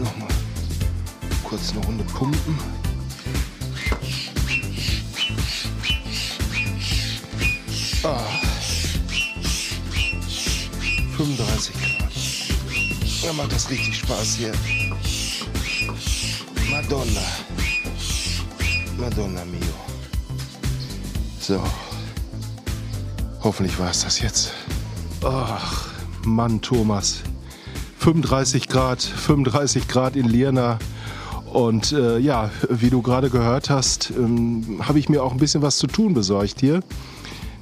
Nochmal kurz eine Runde pumpen. Ah. 35 Grad. Da macht das richtig Spaß hier. Madonna. Madonna mio. So. Hoffentlich war es das jetzt. Ach, Mann, Thomas. 35 Grad, 35 Grad in Lierna. Und äh, ja, wie du gerade gehört hast, ähm, habe ich mir auch ein bisschen was zu tun besorgt hier.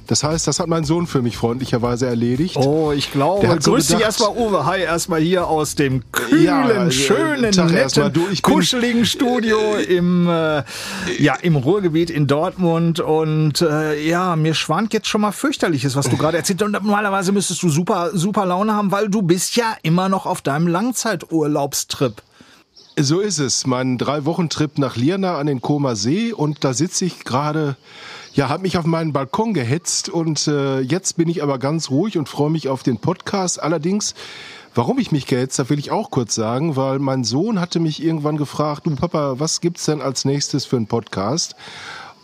Das heißt, das hat mein Sohn für mich freundlicherweise erledigt. Oh, ich glaube. Der hat so Grüß dich erstmal, Uwe. Hi, erstmal hier aus dem kühlen, Ja, äh, schönen, Tag netten, Du, kuscheligen Studio im, äh, ja, im Ruhrgebiet in Dortmund. Und äh, ja, mir schwant jetzt schon mal fürchterliches, was du gerade erzählt hast. Und normalerweise müsstest du super, super Laune haben, weil du bist ja immer noch auf deinem Langzeiturlaubstrip. So ist es. Mein Drei-Wochen-Trip nach Lierna an den Koma See und da sitze ich gerade, ja, habe mich auf meinen Balkon gehetzt und äh, jetzt bin ich aber ganz ruhig und freue mich auf den Podcast. Allerdings, warum ich mich gehetzt habe, will ich auch kurz sagen, weil mein Sohn hatte mich irgendwann gefragt, du Papa, was gibt's denn als nächstes für einen Podcast?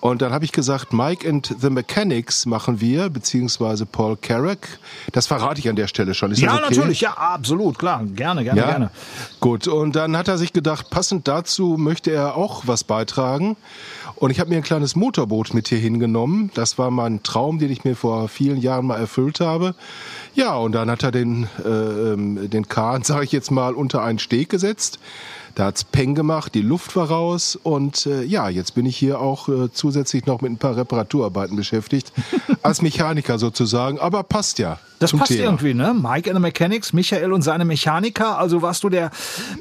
Und dann habe ich gesagt, Mike and the Mechanics machen wir, beziehungsweise Paul Carrack. Das verrate ich an der Stelle schon. Ist Ja, okay? natürlich, ja, absolut, klar. Gerne, gerne, Ja, gerne. gut. Und dann hat er sich gedacht, passend dazu möchte er auch was beitragen. Und ich habe mir ein kleines Motorboot mit hier hingenommen. Das war mein Traum, den ich mir vor vielen Jahren mal erfüllt habe. Ja, und dann hat er den, äh, ähm, den Kahn, sage ich jetzt mal, unter einen Steg gesetzt. Da hat's Peng gemacht, die Luft war raus und äh, ja, jetzt bin ich hier auch äh, zusätzlich noch mit ein paar Reparaturarbeiten beschäftigt, als Mechaniker sozusagen, aber passt ja. Das passt Thema. irgendwie, ne? Mike and the Mechanics, Michael und seine Mechaniker. Also warst du der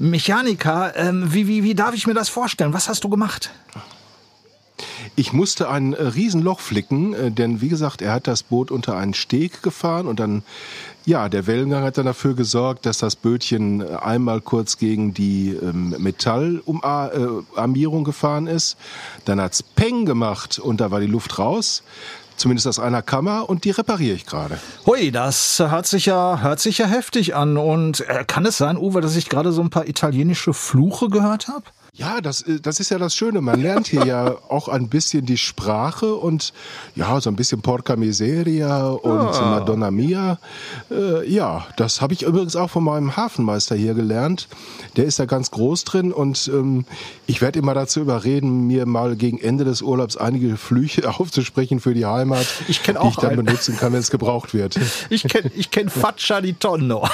Mechaniker. Ähm, wie, wie, wie darf ich mir das vorstellen? Was hast du gemacht? Ich musste ein Riesenloch flicken, äh, denn wie gesagt, er hat das Boot unter einen Steg gefahren und dann, ja, der Wellengang hat dann dafür gesorgt, dass das Bötchen äh, einmal kurz gegen die ähm, Metallarmierung gefahren ist. Dann hat's Peng gemacht und da war die Luft raus. Zumindest aus einer Kammer und die repariere ich gerade. Hui, das hört sich ja, hört sich ja heftig an. Und äh, kann es sein, Uwe, dass ich gerade so ein paar italienische Fluche gehört habe? Ja, das, äh, das ist ja das Schöne. Man lernt hier ja auch ein bisschen die Sprache und ja, so ein bisschen Porca Miseria und Madonna Mia. Äh, ja, das habe ich übrigens auch von meinem Hafenmeister hier gelernt. Der ist da ganz groß drin und ähm, ich werde immer dazu überreden, mir mal gegen Ende des Urlaubs einige Flüche aufzusprechen für die Heimat, Ich kenn die auch ich dann einen. benutzen kann, wenn es gebraucht wird. Ich kenne ich kenn Faccia di Tonno.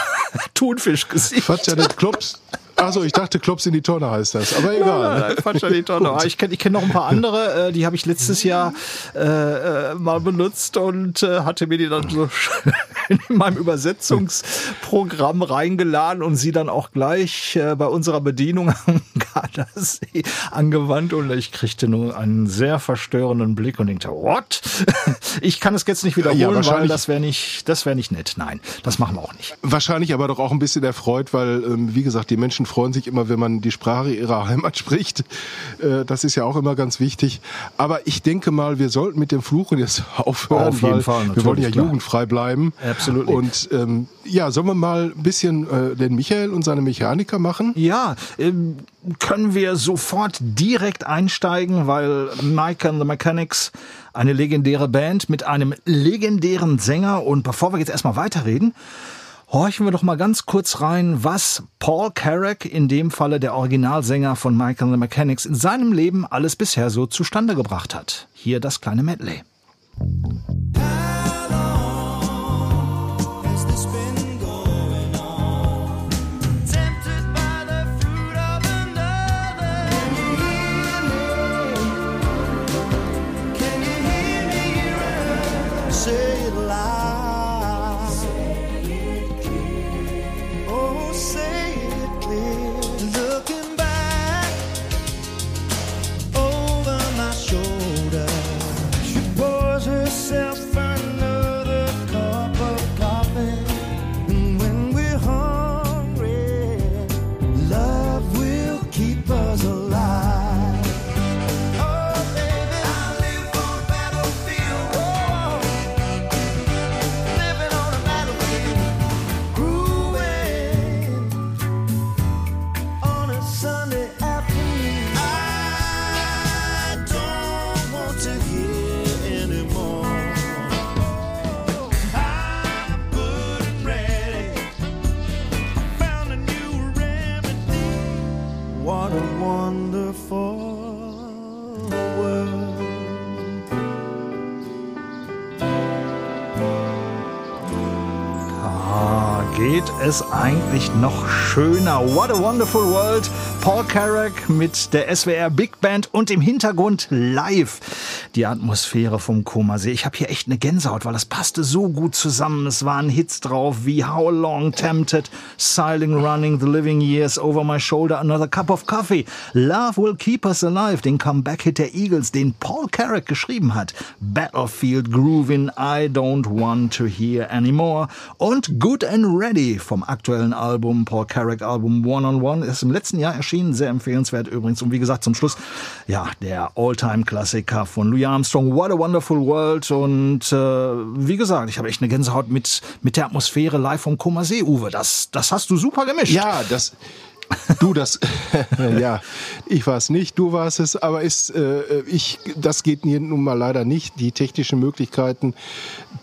Thunfischgesicht. Ja, das Klops. Achso, ich dachte, Klops in die Tonne heißt das. Aber egal. Nein, Faccia di Tonno. Ah, Ich kenne ich kenn noch ein paar andere, äh, die habe ich letztes Jahr äh, äh, mal benutzt und äh, hatte mir die dann so schön in meinem Übersetzungsprogramm reingeladen und sie dann auch gleich äh, bei unserer Bedienung am Gardasee angewandt und ich kriegte nur einen sehr verstörenden Blick und denkte, what? Ich kann es jetzt nicht wiederholen, weil wahrscheinlich- das wäre nicht, das wäre nicht nett. Nein, das machen wir auch nicht. Wahrscheinlich aber doch auch ein bisschen erfreut, weil, ähm, wie gesagt, die Menschen freuen sich immer, wenn man die Sprache ihrer Heimat spricht. Äh, das ist ja auch immer ganz wichtig. Aber ich denke mal, wir sollten mit dem Fluchen jetzt aufhören, Auf jeden weil Fall, wir wollen ja klar. jugendfrei bleiben. Absolut. Und ähm, ja, sollen wir mal ein bisschen äh, den Michael und seine Mechaniker machen? Ja, ähm, können wir sofort direkt einsteigen, weil Mike and the Mechanics eine legendäre Band mit einem legendären Sänger. Und bevor wir jetzt erstmal weiterreden, horchen wir doch mal ganz kurz rein, was Paul Carrack, in dem Falle der Originalsänger von Mike and the Mechanics, in seinem Leben alles bisher so zustande gebracht hat. Hier das kleine Medley. Es eigentlich noch schöner? What a wonderful world. Paul Carrack mit der SWR Big Band und im Hintergrund live die Atmosphäre vom Komasee. Ich habe hier echt eine Gänsehaut, weil das passte so gut zusammen. Es waren Hits drauf wie How Long, Tempted, Silent Running, The Living Years, Over My Shoulder, Another Cup of Coffee, Love Will Keep Us Alive, den Comeback-Hit der Eagles, den Paul Carrack geschrieben hat, Battlefield Groovin', I Don't Want to Hear Anymore und Good and Ready vom aktuellen Album, Paul Carrack Album One on One, ist im letzten Jahr erschienen, sehr empfehlenswert übrigens. Und wie gesagt, zum Schluss, ja, der All-Time-Klassiker von Louis Armstrong, What a Wonderful World. Und äh, wie gesagt, ich habe echt eine Gänsehaut mit, mit der Atmosphäre live vom Koma See, Uwe. Das, das hast du super gemischt. Ja, das. Du, das, ja, ich war es nicht, du warst es, aber ist, äh, ich, das geht hier nun mal leider nicht. Die technischen Möglichkeiten,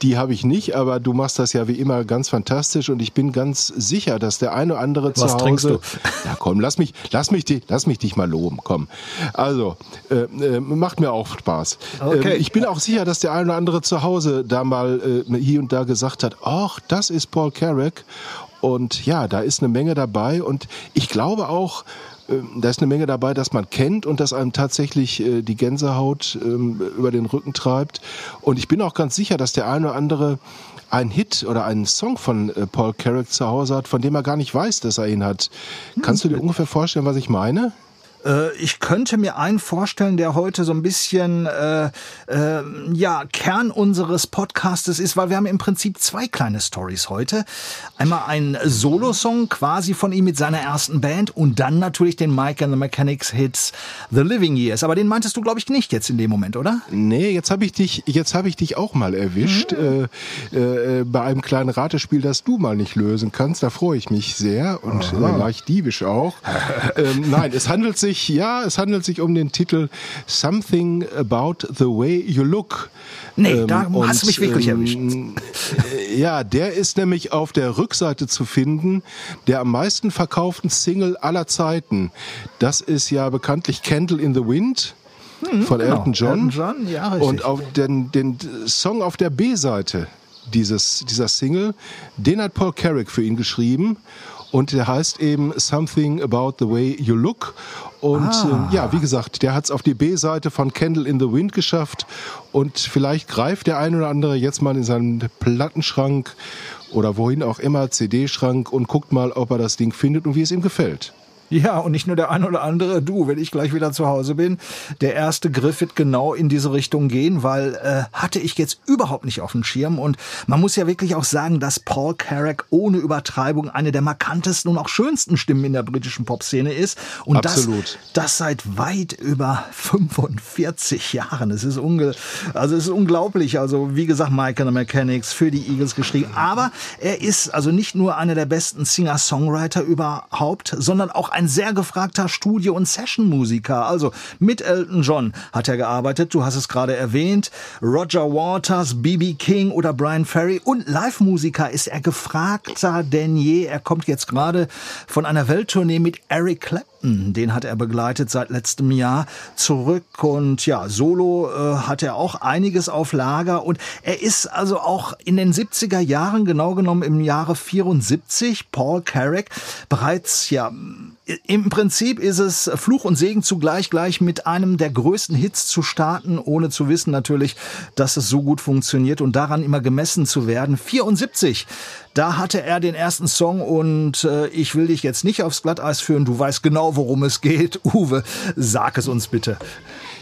die habe ich nicht, aber du machst das ja wie immer ganz fantastisch und ich bin ganz sicher, dass der eine oder andere zu Was Hause. trinkst du? Ja, komm, lass mich, lass mich, lass mich dich mal loben, komm. Also, äh, äh, macht mir auch Spaß. Okay. Ähm, ich bin auch sicher, dass der eine oder andere zu Hause da mal äh, hier und da gesagt hat, ach, das ist Paul Carrack. Und ja, da ist eine Menge dabei und ich glaube auch, ähm, da ist eine Menge dabei, dass man kennt und dass einem tatsächlich äh, die Gänsehaut ähm, über den Rücken treibt. Und ich bin auch ganz sicher, dass der eine oder andere einen Hit oder einen Song von äh, Paul Carrack zu Hause hat, von dem er gar nicht weiß, dass er ihn hat. Kannst du dir ungefähr vorstellen, was ich meine? Äh, ich könnte mir einen vorstellen, der heute so ein bisschen äh, äh, ja Kern unseres Podcastes ist, weil wir haben im Prinzip zwei kleine Stories heute. Einmal ein Solo-Song quasi von ihm mit seiner ersten Band und dann natürlich den Mike and the Mechanics Hits The Living Years. Aber den meintest du, glaube ich, nicht jetzt in dem Moment, oder? Nee, jetzt habe ich dich, jetzt habe ich dich auch mal erwischt Mhm. äh, äh, bei einem kleinen Ratespiel, das du mal nicht lösen kannst. Da freue ich mich sehr und äh, leicht diebisch auch. ähm, nein, es handelt sich, ja, es handelt sich um den Titel Something About the Way You Look. Nee, da und, hast du mich wirklich erwischt. äh, Ja, der ist nämlich auf der Rückseite zu finden, der am meisten verkauften Single aller Zeiten. Das ist ja bekanntlich Candle in the Wind von genau. Elton John. Elton John, ja, richtig. Und auf den, den Song auf der B-Seite dieses, dieser Single, den hat Paul Carrick für ihn geschrieben. Und der heißt eben Something About the Way You Look. Und ähm, ja, wie gesagt, der hat es auf die B-Seite von Candle in the Wind geschafft. Und vielleicht greift der ein oder andere jetzt mal in seinen Plattenschrank oder wohin auch immer, CD-Schrank und guckt mal, ob er das Ding findet und wie es ihm gefällt. Ja, und nicht nur der ein oder andere, du, wenn ich gleich wieder zu Hause bin. Der erste Griff wird genau in diese Richtung gehen, weil äh, hatte ich jetzt überhaupt nicht auf dem Schirm. Und man muss ja wirklich auch sagen, dass Paul Carrack ohne Übertreibung eine der markantesten und auch schönsten Stimmen in der britischen Popszene ist. Und Absolut. Das, das seit weit über 45 Jahren. Es ist, unge also es ist unglaublich. Also wie gesagt, Mike and the Mechanics für die Eagles geschrieben. Aber er ist also nicht nur einer der besten Singer-Songwriter überhaupt, sondern auch ein sehr gefragter Studio- und Session-Musiker. Also mit Elton John hat er gearbeitet, du hast es gerade erwähnt. Roger Waters, B.B. King oder Brian Ferry. Und Live-Musiker ist er gefragter denn je. Er kommt jetzt gerade von einer Welttournee mit Eric Clapton. Den hat er begleitet seit letztem Jahr zurück. Und ja, solo äh, hat er auch einiges auf Lager. Und er ist also auch in den 70er Jahren, genau genommen im Jahre 74, Paul Carrack, bereits ja im Prinzip ist es Fluch und Segen zugleich, gleich mit einem der größten Hits zu starten, ohne zu wissen natürlich, dass es so gut funktioniert und daran immer gemessen zu werden. 74, da hatte er den ersten Song und äh, ich will dich jetzt nicht aufs Glatteis führen, du weißt genau, worum es geht. Uwe, sag es uns bitte.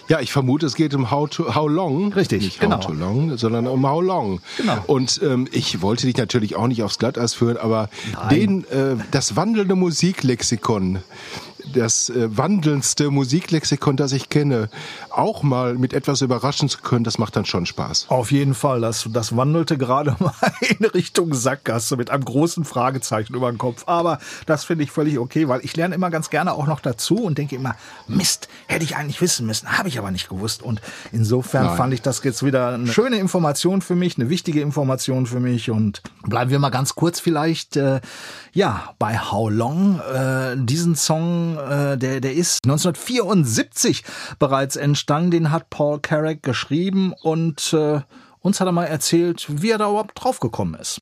Ja, ich vermute, es geht um How, to, how Long. Richtig, Nicht genau. How to Long, sondern um How Long. Genau. Und ähm, ich wollte dich natürlich auch nicht aufs Glatteis führen, aber den, äh, das wandelnde Musiklexikon, das äh, wandelndste Musiklexikon, das ich kenne, auch mal mit etwas überraschen zu können, das macht dann schon Spaß. Auf jeden Fall, das, das wandelte gerade mal in Richtung Sackgasse mit einem großen Fragezeichen über den Kopf. Aber das finde ich völlig okay, weil ich lerne immer ganz gerne auch noch dazu und denke immer, Mist, hätte ich eigentlich wissen müssen, habe ich aber nicht gewusst. Und insofern Nein. fand ich das jetzt wieder eine schöne Information für mich, eine wichtige Information für mich. Und bleiben wir mal ganz kurz vielleicht, äh, ja, bei How Long. Äh, diesen Song, äh, der, der ist 1974 bereits entstanden. Den hat Paul Carrack geschrieben und äh, uns hat er mal erzählt, wie er da überhaupt draufgekommen ist.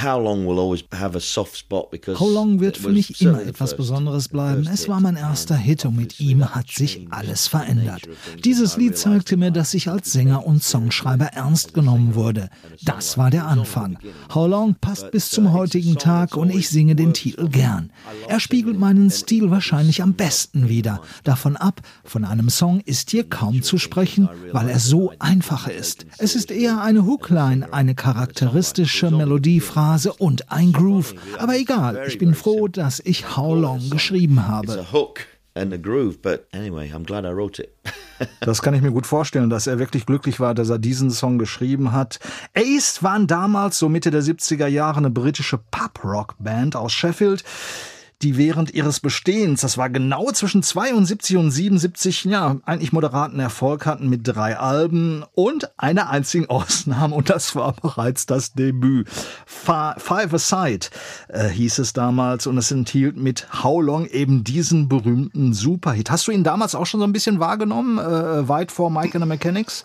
How Long will always have a soft spot because How Long wird für mich immer etwas Besonderes bleiben. Es war mein erster Hit und mit ihm that hat sich alles verändert. Dieses Lied zeigte mir, dass ich als Sänger und Songschreiber ernst genommen wurde. Das war der Anfang. How Long passt bis zum heutigen Tag und ich singe den Titel gern. Er spiegelt meinen Stil wahrscheinlich am besten wider. Davon ab, von einem Song ist hier kaum zu sprechen, weil er so einfach ist. Es ist eher eine Hookline, eine charakteristische Melodiephrase und ein Groove. Aber egal, ich bin froh, dass ich How Long geschrieben habe. a hook and a groove, but anyway, I'm glad I wrote it. Das kann ich mir gut vorstellen, dass er wirklich glücklich war, dass er diesen Song geschrieben hat. Ace waren damals, so Mitte der 70er Jahre, eine britische Pub-Rock-Band aus Sheffield, die während ihres Bestehens, das war genau zwischen 72 und 77, ja, eigentlich moderaten Erfolg hatten mit drei Alben und einer einzigen Ausnahme und das war bereits das Debüt. Fi- Five Aside äh, hieß es damals und es enthielt mit How Long eben diesen berühmten Superhit. Hast du ihn damals auch schon so ein bisschen wahrgenommen, äh, weit vor Mike and the Mechanics?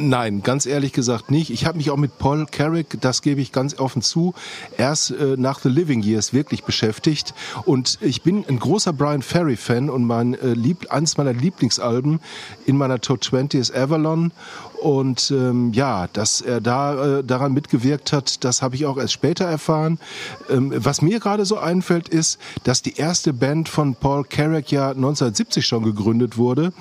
Nein, ganz ehrlich gesagt nicht. Ich habe mich auch mit Paul Carrick, das gebe ich ganz offen zu, erst äh, nach The Living Years wirklich beschäftigt. Und ich bin ein großer Brian Ferry Fan und mein äh, lieb, eines meiner Lieblingsalben in meiner Top 20 ist Avalon. Und ähm, ja, dass er da äh, daran mitgewirkt hat, das habe ich auch erst später erfahren. Ähm, was mir gerade so einfällt, ist, dass die erste Band von Paul Carrack ja 1970 schon gegründet wurde.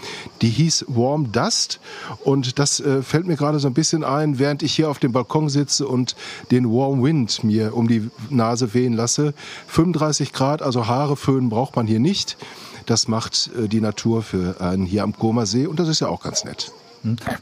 Die hieß Warm Dust. Und das äh, fällt mir gerade so ein bisschen ein, während ich hier auf dem Balkon sitze und den Warm Wind mir um die Nase wehen lasse. 35 Grad, also Haare föhnen braucht man hier nicht. Das macht äh, die Natur für einen hier am Koma See und das ist ja auch ganz nett.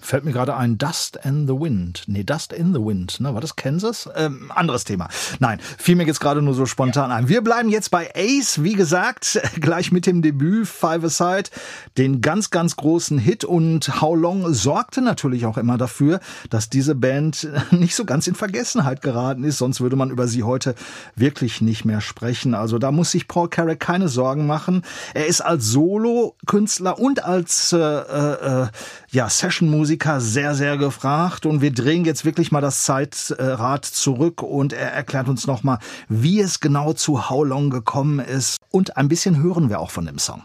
Fällt mir gerade ein Dust and the Wind. Nee, Dust in the Wind. Ne, war das Kansas? Ähm, anderes Thema. Nein, fiel mir jetzt gerade nur so spontan ein. Wir bleiben jetzt bei Ace, wie gesagt, gleich mit dem Debüt Five Aside, den ganz, ganz großen Hit und How Long sorgte natürlich auch immer dafür, dass diese Band nicht so ganz in Vergessenheit geraten ist, sonst würde man über sie heute wirklich nicht mehr sprechen. Also da muss sich Paul Carrack keine Sorgen machen. Er ist als Solo-Künstler und als äh, äh, ja, Session-Musiker sehr, sehr gefragt. Und wir drehen jetzt wirklich mal das Zeitrad zurück und er erklärt uns nochmal, wie es genau zu How Long gekommen ist. Und ein bisschen hören wir auch von dem Song.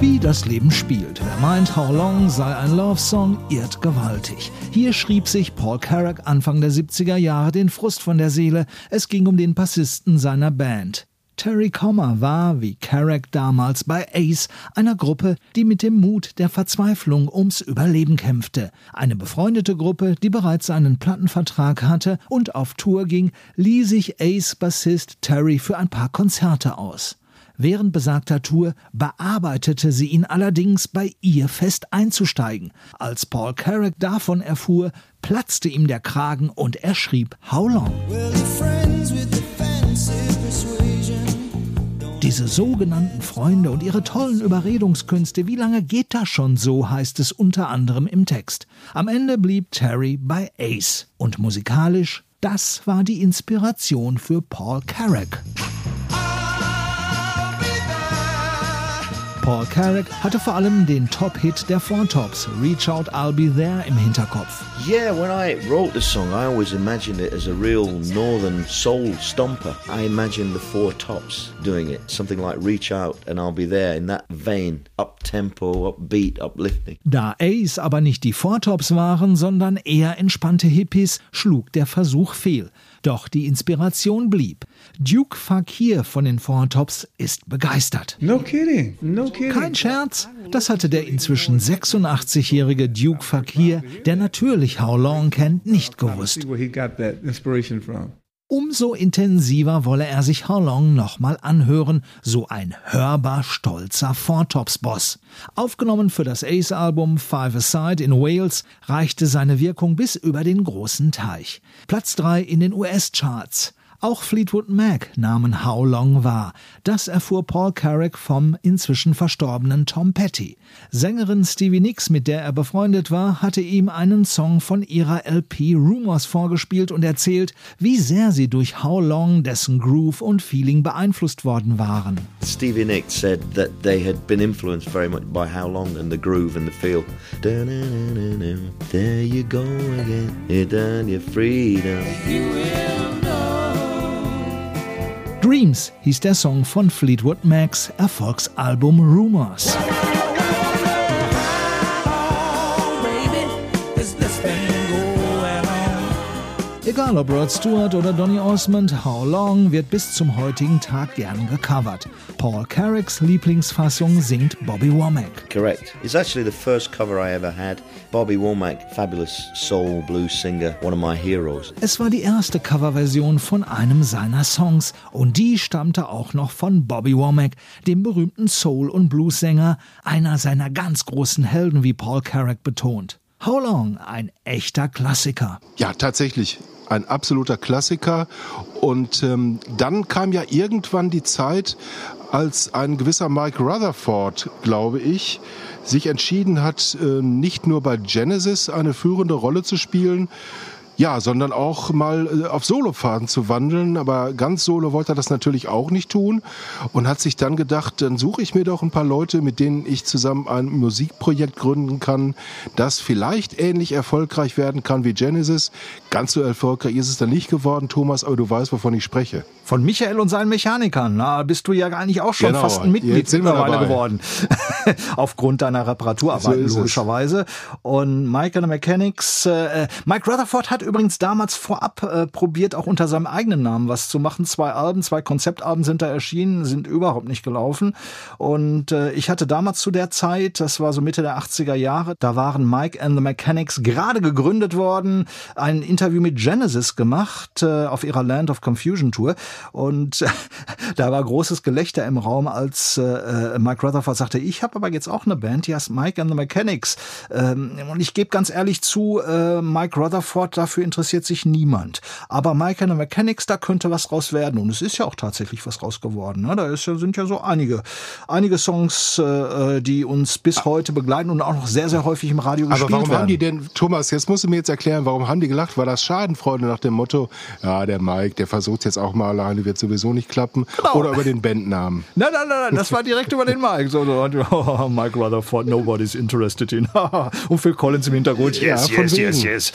Wie das Leben spielt. Wer meint, How Long sei ein Love-Song, irrt gewaltig. Hier schrieb sich Paul Carrack Anfang der 70er Jahre den Frust von der Seele. Es ging um den Bassisten seiner Band. Terry Kommer war, wie Carrack damals bei Ace, einer Gruppe, die mit dem Mut der Verzweiflung ums Überleben kämpfte. Eine befreundete Gruppe, die bereits einen Plattenvertrag hatte und auf Tour ging, lieh sich Ace-Bassist Terry für ein paar Konzerte aus. Während besagter Tour bearbeitete sie ihn allerdings, bei ihr fest einzusteigen. Als Paul Carrack davon erfuhr, platzte ihm der Kragen und er schrieb How Long. Diese sogenannten Freunde und ihre tollen Überredungskünste, wie lange geht das schon so, heißt es unter anderem im Text. Am Ende blieb Terry bei Ace. Und musikalisch, das war die Inspiration für Paul Carrack. Paul Carrack hatte vor allem den Top-Hit der Four Tops, Reach Out I'll Be There, im Hinterkopf. Yeah, when I wrote the song, I always imagined it as a real northern soul stomper. I imagined the Four Tops doing it, something like Reach Out and I'll Be There in that vein, up tempo, upbeat, uplifting. Da Ace aber nicht die Four Tops waren, sondern eher entspannte Hippies, schlug der Versuch fehl. Doch die Inspiration blieb. Duke Fakir von den Four Tops ist begeistert. No kidding, no kidding. Kein Scherz, das hatte der inzwischen 86-jährige Duke Fakir, der natürlich How Long kennt, nicht gewusst. Umso intensiver wolle er sich How Long nochmal anhören, so ein hörbar stolzer Four Tops Boss. Aufgenommen für das Ace-Album Five Aside in Wales reichte seine Wirkung bis über den großen Teich. Platz 3 in den US-Charts. Auch Fleetwood Mac nahmen How Long wahr. Das erfuhr Paul Carrack vom inzwischen verstorbenen Tom Petty. Sängerin Stevie Nicks, mit der er befreundet war, hatte ihm einen Song von ihrer LP Rumors vorgespielt und erzählt, wie sehr sie durch How Long dessen Groove und Feeling beeinflusst worden waren. Stevie Nicks said that they had been influenced very much by How Long and the groove and the feel. Da-na-na-na-na. There you go again, you done your freedom. Dreams hieß der Song von Fleetwood Macs Erfolgsalbum Rumors. Egal ob Rod Stewart oder Donny Osmond, How Long wird bis zum heutigen Tag gern gecovert. Paul Carracks Lieblingsfassung singt Bobby Womack. Correct. It's actually the first cover I ever had. Bobby Womack, fabulous soul blues singer, one of my heroes. Es war die erste Coverversion von einem seiner Songs und die stammte auch noch von Bobby Womack, dem berühmten Soul- und Blues-Sänger, einer seiner ganz großen Helden, wie Paul Carrack betont. How Long, ein echter Klassiker. Ja, tatsächlich. Ein absoluter Klassiker. Und ähm, dann kam ja irgendwann die Zeit, als ein gewisser Mike Rutherford, glaube ich, sich entschieden hat, äh, nicht nur bei Genesis eine führende Rolle zu spielen, ja, sondern auch mal äh, auf Solofaden zu wandeln. Aber ganz solo wollte er das natürlich auch nicht tun und hat sich dann gedacht, dann suche ich mir doch ein paar Leute, mit denen ich zusammen ein Musikprojekt gründen kann, das vielleicht ähnlich erfolgreich werden kann wie Genesis. Ganz so erfolgreich ist es dann nicht geworden, Thomas, aber du weißt, wovon ich spreche. Von Michael und seinen Mechanikern. Na, bist du ja eigentlich auch schon Genau, fast ein Mitglied mittlerweile geworden. Aufgrund deiner Reparaturarbeiten, So es. logischerweise. Und Mike and the Mechanics, äh, Mike Rutherford hat übrigens damals vorab äh, probiert, auch unter seinem eigenen Namen was zu machen. Zwei Alben, zwei Konzeptalben sind da erschienen, sind überhaupt nicht gelaufen. Und äh, ich hatte damals zu der Zeit, das war so Mitte der 80er Jahre, da waren Mike and the Mechanics gerade gegründet worden, ein Interview mit Genesis gemacht äh, auf ihrer Land of Confusion Tour. Und da war großes Gelächter im Raum, als äh, äh, Mike Rutherford sagte, ich habe aber jetzt auch eine Band, die heißt Mike and the Mechanics. Ähm, und ich gebe ganz ehrlich zu, äh, Mike Rutherford, dafür interessiert sich niemand. Aber Mike and the Mechanics, da könnte was raus werden. Und es ist ja auch tatsächlich was raus geworden. Ne? Da ist, sind ja so einige, einige Songs, äh, die uns bis heute begleiten und auch noch sehr, sehr häufig im Radio gespielt Aber warum werden. haben die denn, Thomas, jetzt musst du mir jetzt erklären, warum haben die gelacht? War das Schadenfreude nach dem Motto, ja, der Mike, der versucht jetzt auch mal alleine, wird sowieso nicht klappen? Genau. Oder über den Bandnamen? Nein, nein, nein, nein, das war direkt über den Mike. So, so, oh, Mike Rutherford, nobody's interested in. und Phil Collins im Hintergrund. Yes, Ja, yes, yes, wegen. yes.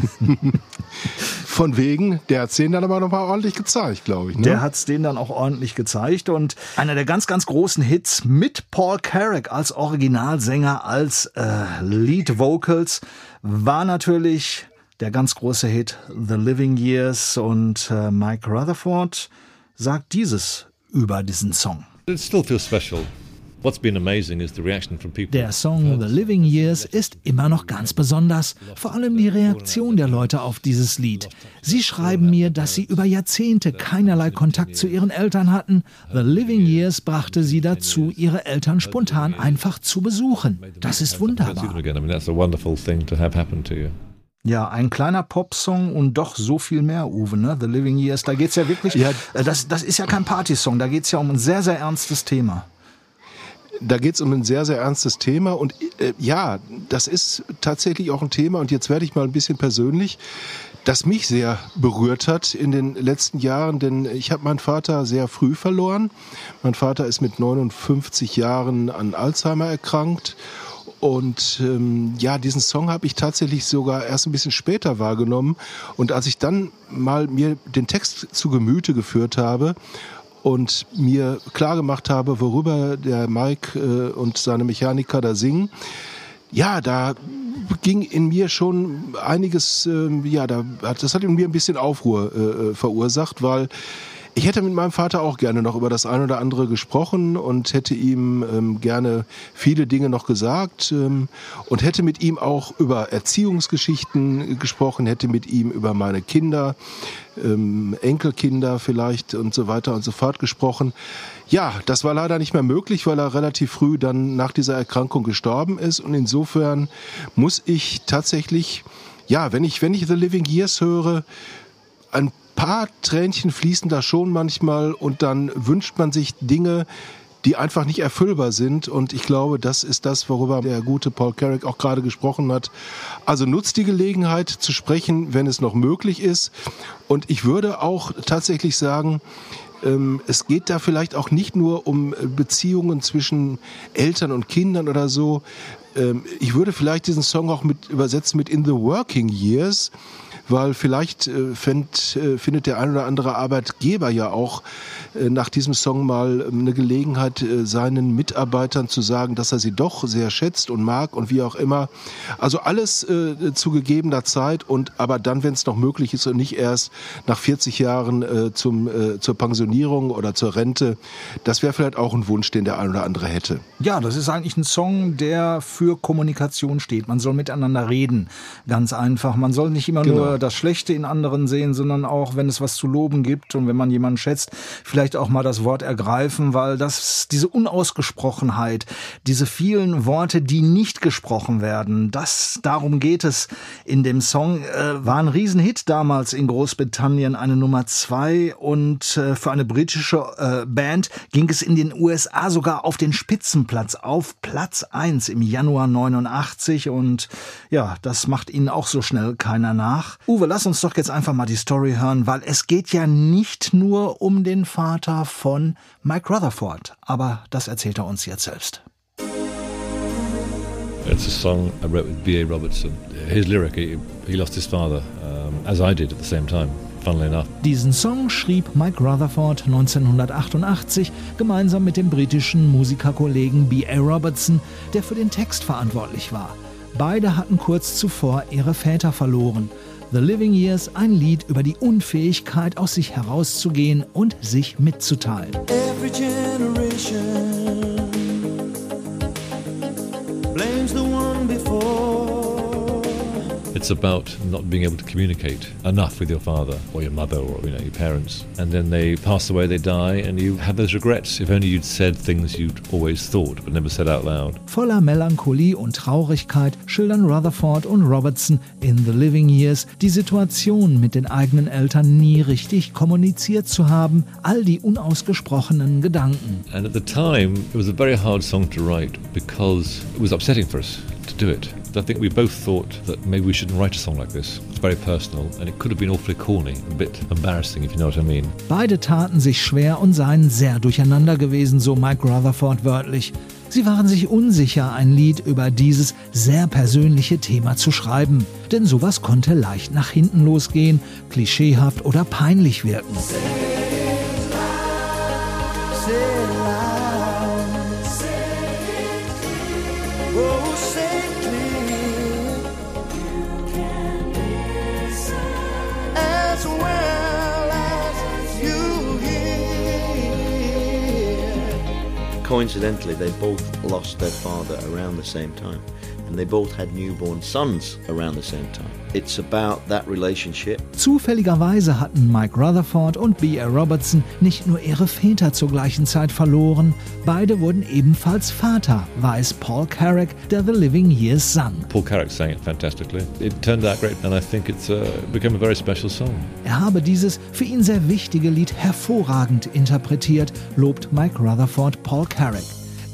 von wegen, der hat's denen dann aber nochmal ordentlich gezeigt, glaube ich. Ne? Der hat's denen dann auch ordentlich gezeigt und einer der ganz, ganz großen Hits mit Paul Carrack als Originalsänger, als äh, Lead Vocals war natürlich der ganz große Hit The Living Years und äh, Mike Rutherford sagt dieses über diesen Song. It still feels special. What's been amazing is the reaction from people. Der Song The Living Years ist immer noch ganz besonders, vor allem die Reaktion der Leute auf dieses Lied. Sie schreiben mir, dass sie über Jahrzehnte keinerlei Kontakt zu ihren Eltern hatten. The Living Years brachte sie dazu, ihre Eltern spontan einfach zu besuchen. Das ist wunderbar. them again. I mean, that's a wonderful thing to have happen to you. Ja, ein kleiner Popsong und doch so viel mehr, Uwe, ne? The Living Years, da geht's ja wirklich, Ja. äh, das, das ist ja kein Partysong, da geht's ja um ein sehr, sehr ernstes Thema. Da geht es um ein sehr, sehr ernstes Thema. Und äh, ja, das ist tatsächlich auch ein Thema. Und jetzt werde ich mal ein bisschen persönlich, das mich sehr berührt hat in den letzten Jahren. Denn ich habe meinen Vater sehr früh verloren. Mein Vater ist mit 59 Jahren an Alzheimer erkrankt. Und ähm, ja, diesen Song habe ich tatsächlich sogar erst ein bisschen später wahrgenommen. Und als ich dann mal mir den Text zu Gemüte geführt habe und mir klar gemacht habe, worüber der Mike äh, und seine Mechaniker da singen, ja, da ging in mir schon einiges, ähm, ja, da, das hat in mir ein bisschen Aufruhr äh, äh, verursacht, weil ich hätte mit meinem Vater auch gerne noch über das eine oder andere gesprochen und hätte ihm ähm, gerne viele Dinge noch gesagt ähm, und hätte mit ihm auch über Erziehungsgeschichten gesprochen, hätte mit ihm über meine Kinder, ähm, Enkelkinder vielleicht und so weiter und so fort gesprochen. Ja, das war leider nicht mehr möglich, weil er relativ früh dann nach dieser Erkrankung gestorben ist und insofern muss ich tatsächlich, ja, wenn ich, wenn ich The Living Years höre, ein paar Tränchen fließen da schon manchmal und dann wünscht man sich Dinge, die einfach nicht erfüllbar sind. Und ich glaube, das ist das, worüber der gute Paul Carrick auch gerade gesprochen hat. Also nutzt die Gelegenheit zu sprechen, wenn es noch möglich ist. Und ich würde auch tatsächlich sagen, ähm, es geht da vielleicht auch nicht nur um Beziehungen zwischen Eltern und Kindern oder so. Ähm, ich würde vielleicht diesen Song auch mit übersetzen mit In the Working Years, weil vielleicht äh, fänd, äh, findet der ein oder andere Arbeitgeber ja auch äh, nach diesem Song mal ähm, eine Gelegenheit, äh, seinen Mitarbeitern zu sagen, dass er sie doch sehr schätzt und mag und wie auch immer. Also alles äh, zu gegebener Zeit und aber dann, wenn es noch möglich ist und nicht erst nach 40 Jahren äh, zum, äh, zur Pensionierung oder zur Rente. Das wäre vielleicht auch ein Wunsch, den der ein oder andere hätte. Ja, das ist eigentlich ein Song, der für Kommunikation steht. Man soll miteinander reden. Ganz einfach. Man soll nicht immer Genau. nur das Schlechte in anderen sehen, sondern auch, wenn es was zu loben gibt und wenn man jemanden schätzt, vielleicht auch mal das Wort ergreifen, weil das, diese Unausgesprochenheit, diese vielen Worte, die nicht gesprochen werden, das, darum geht es in dem Song, äh, war ein Riesenhit damals in Großbritannien, eine Nummer zwei und äh, für eine britische äh, Band ging es in den USA sogar auf den Spitzenplatz, auf Platz eins im Januar 89 und ja, das macht ihnen auch so schnell keiner nach. Uwe, lass uns doch jetzt einfach mal die Story hören, weil es geht ja nicht nur um den Vater von Mike Rutherford, aber das erzählt er uns jetzt selbst. It's a song I wrote with B.A. Robertson. His lyric, he, he lost his father, um, as I did at the same time. Diesen Song schrieb Mike Rutherford 1988 gemeinsam mit dem britischen Musikerkollegen B.A. Robertson, der für den Text verantwortlich war. Beide hatten kurz zuvor ihre Väter verloren. The Living Years, ein Lied über die Unfähigkeit, aus sich herauszugehen und sich mitzuteilen. Every generation It's about not being able to communicate enough with your father or your mother or you know your parents, and then they pass away, they die, and you have those regrets. If only you'd said things you'd always thought but never said out loud. Voller Melancholie und Traurigkeit schildern Rutherford und Robertson in The Living Years die Situation, mit den eigenen Eltern nie richtig kommuniziert zu haben, all die unausgesprochenen Gedanken. And at the time, it was a very hard song to write because it was upsetting for us to do it. I think we both thought that maybe we shouldn't write a song like this. It's very personal, and it could have been awfully corny, a bit embarrassing, if you know what I mean. Beide taten sich schwer und seien sehr durcheinander gewesen, so Mike Rutherford wörtlich. Sie waren sich unsicher, ein Lied über dieses sehr persönliche Thema zu schreiben, denn sowas konnte leicht nach hinten losgehen, klischeehaft oder peinlich wirken. Coincidentally, they both lost their father around the same time, and they both had newborn sons around the same time. It's about that relationship. Zufälligerweise hatten Mike Rutherford und B.A. Robertson nicht nur ihre Väter zur gleichen Zeit verloren, beide wurden ebenfalls Vater, weiß Paul Carrack, der The Living Years sang. Paul Carrack sang it fantastically. It turned out great, and I think it's uh, become a very special song. Er habe dieses für ihn sehr wichtige Lied hervorragend interpretiert, lobt Mike Rutherford Paul Carrack.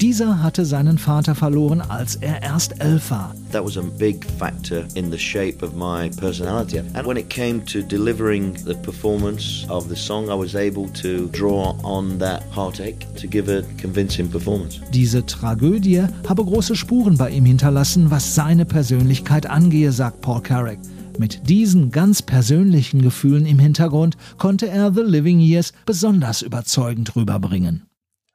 Dieser hatte seinen Vater verloren, als er erst elf war. That was a big factor in the shape of my personality. And when it came to delivering the performance of the song, I was able to draw on that heartache to give a convincing performance. Diese Tragödie habe große Spuren bei ihm hinterlassen, was seine Persönlichkeit angehe, sagt Paul Carrack. Mit diesen ganz persönlichen Gefühlen im Hintergrund konnte er The Living Years besonders überzeugend rüberbringen.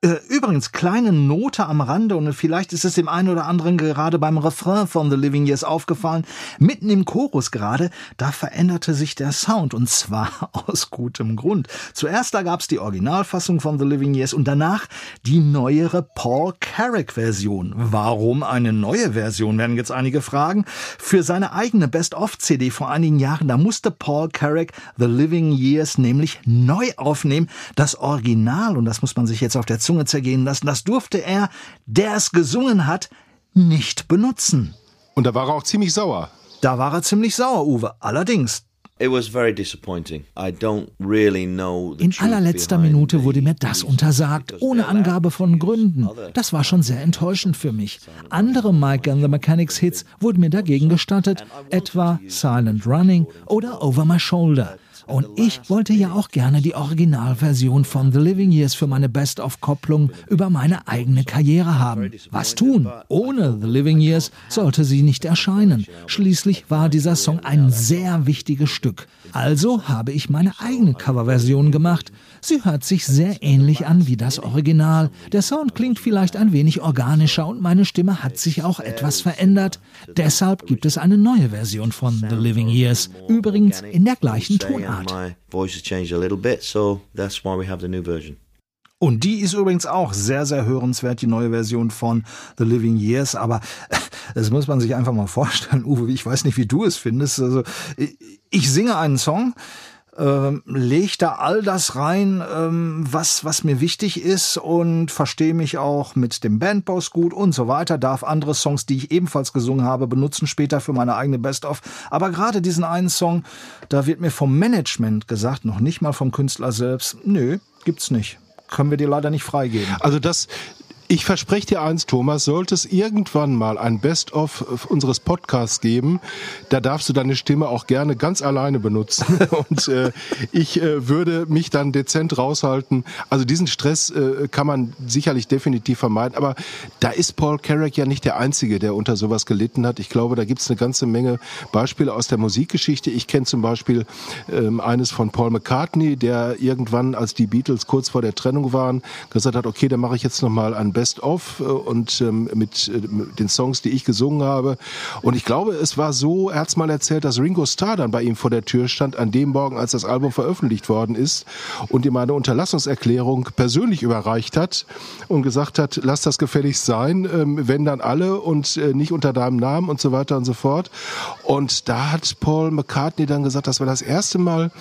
Äh, Übrigens, kleine Note am Rande und vielleicht ist es dem einen oder anderen gerade beim Refrain von The Living Years aufgefallen. Mitten im Chorus gerade, da veränderte sich der Sound und zwar aus gutem Grund. Zuerst da gab's die Originalfassung von The Living Years und danach die neuere Paul Carrack-Version. Warum eine neue Version, werden jetzt einige fragen. Für seine eigene Best-of-CD vor einigen Jahren, da musste Paul Carrack The Living Years nämlich neu aufnehmen. Das Original, und das muss man sich jetzt auf der Zunge zergehen lassen, das durfte er, der es gesungen hat, nicht benutzen. Und da war er auch ziemlich sauer. Da war er ziemlich sauer, Uwe. Allerdings, It was very disappointing. I don't really know the in allerletzter Minute wurde mir das untersagt, ohne Angabe von Gründen. other Das war schon sehr enttäuschend für mich. Andere Mike and the Mechanics Hits wurden mir dagegen gestattet, etwa Silent Running oder Over My Shoulder. Und ich wollte ja auch gerne die Originalversion von The Living Years für meine Best-of-Kopplung über meine eigene Karriere haben. Was tun? Ohne The Living Years sollte sie nicht erscheinen. Schließlich war dieser Song ein sehr wichtiges Stück. Also habe ich meine eigene Coverversion gemacht. Sie hört sich sehr ähnlich an wie das Original. Der Sound klingt vielleicht ein wenig organischer und meine Stimme hat sich auch etwas verändert. Deshalb gibt es eine neue Version von The Living Years. Übrigens in der gleichen Tonart. My voice has changed a little bit, so that's why we have the new version. Und die ist übrigens auch sehr, sehr hörenswert, die neue Version von The Living Years. Aber das muss man sich einfach mal vorstellen, Uwe. Ich weiß nicht, wie du es findest. Also, ich- ich singe einen Song, ähm, leg da all das rein, ähm, was, was mir wichtig ist und verstehe mich auch mit dem Bandboss gut und so weiter. Darf andere Songs, die ich ebenfalls gesungen habe, benutzen später für meine eigene Best-of. Aber gerade diesen einen Song, da wird mir vom Management gesagt, noch nicht mal vom Künstler selbst, nö, gibt's nicht. Können wir dir leider nicht freigeben. Also das, ich verspreche dir eins, Thomas, sollte es irgendwann mal ein Best-of unseres Podcasts geben, da darfst du deine Stimme auch gerne ganz alleine benutzen. Und äh, ich äh, würde mich dann dezent raushalten. Also diesen Stress äh, kann man sicherlich definitiv vermeiden. Aber da ist Paul Carrack ja nicht der Einzige, der unter sowas gelitten hat. Ich glaube, da gibt es eine ganze Menge Beispiele aus der Musikgeschichte. Ich kenne zum Beispiel ähm, eines von Paul McCartney, der irgendwann, als die Beatles kurz vor der Trennung waren, gesagt hat, okay, dann mache ich jetzt nochmal ein Best-of äh, und ähm, mit, äh, mit den Songs, die ich gesungen habe. Und ich glaube, es war so, er hat's mal erzählt, dass Ringo Starr dann bei ihm vor der Tür stand an dem Morgen, als das Album veröffentlicht worden ist und ihm eine Unterlassungserklärung persönlich überreicht hat und gesagt hat, lass das gefälligst sein, ähm, wenn dann alle und äh, nicht unter deinem Namen und so weiter und so fort. Und da hat Paul McCartney dann gesagt, das war das erste Mal,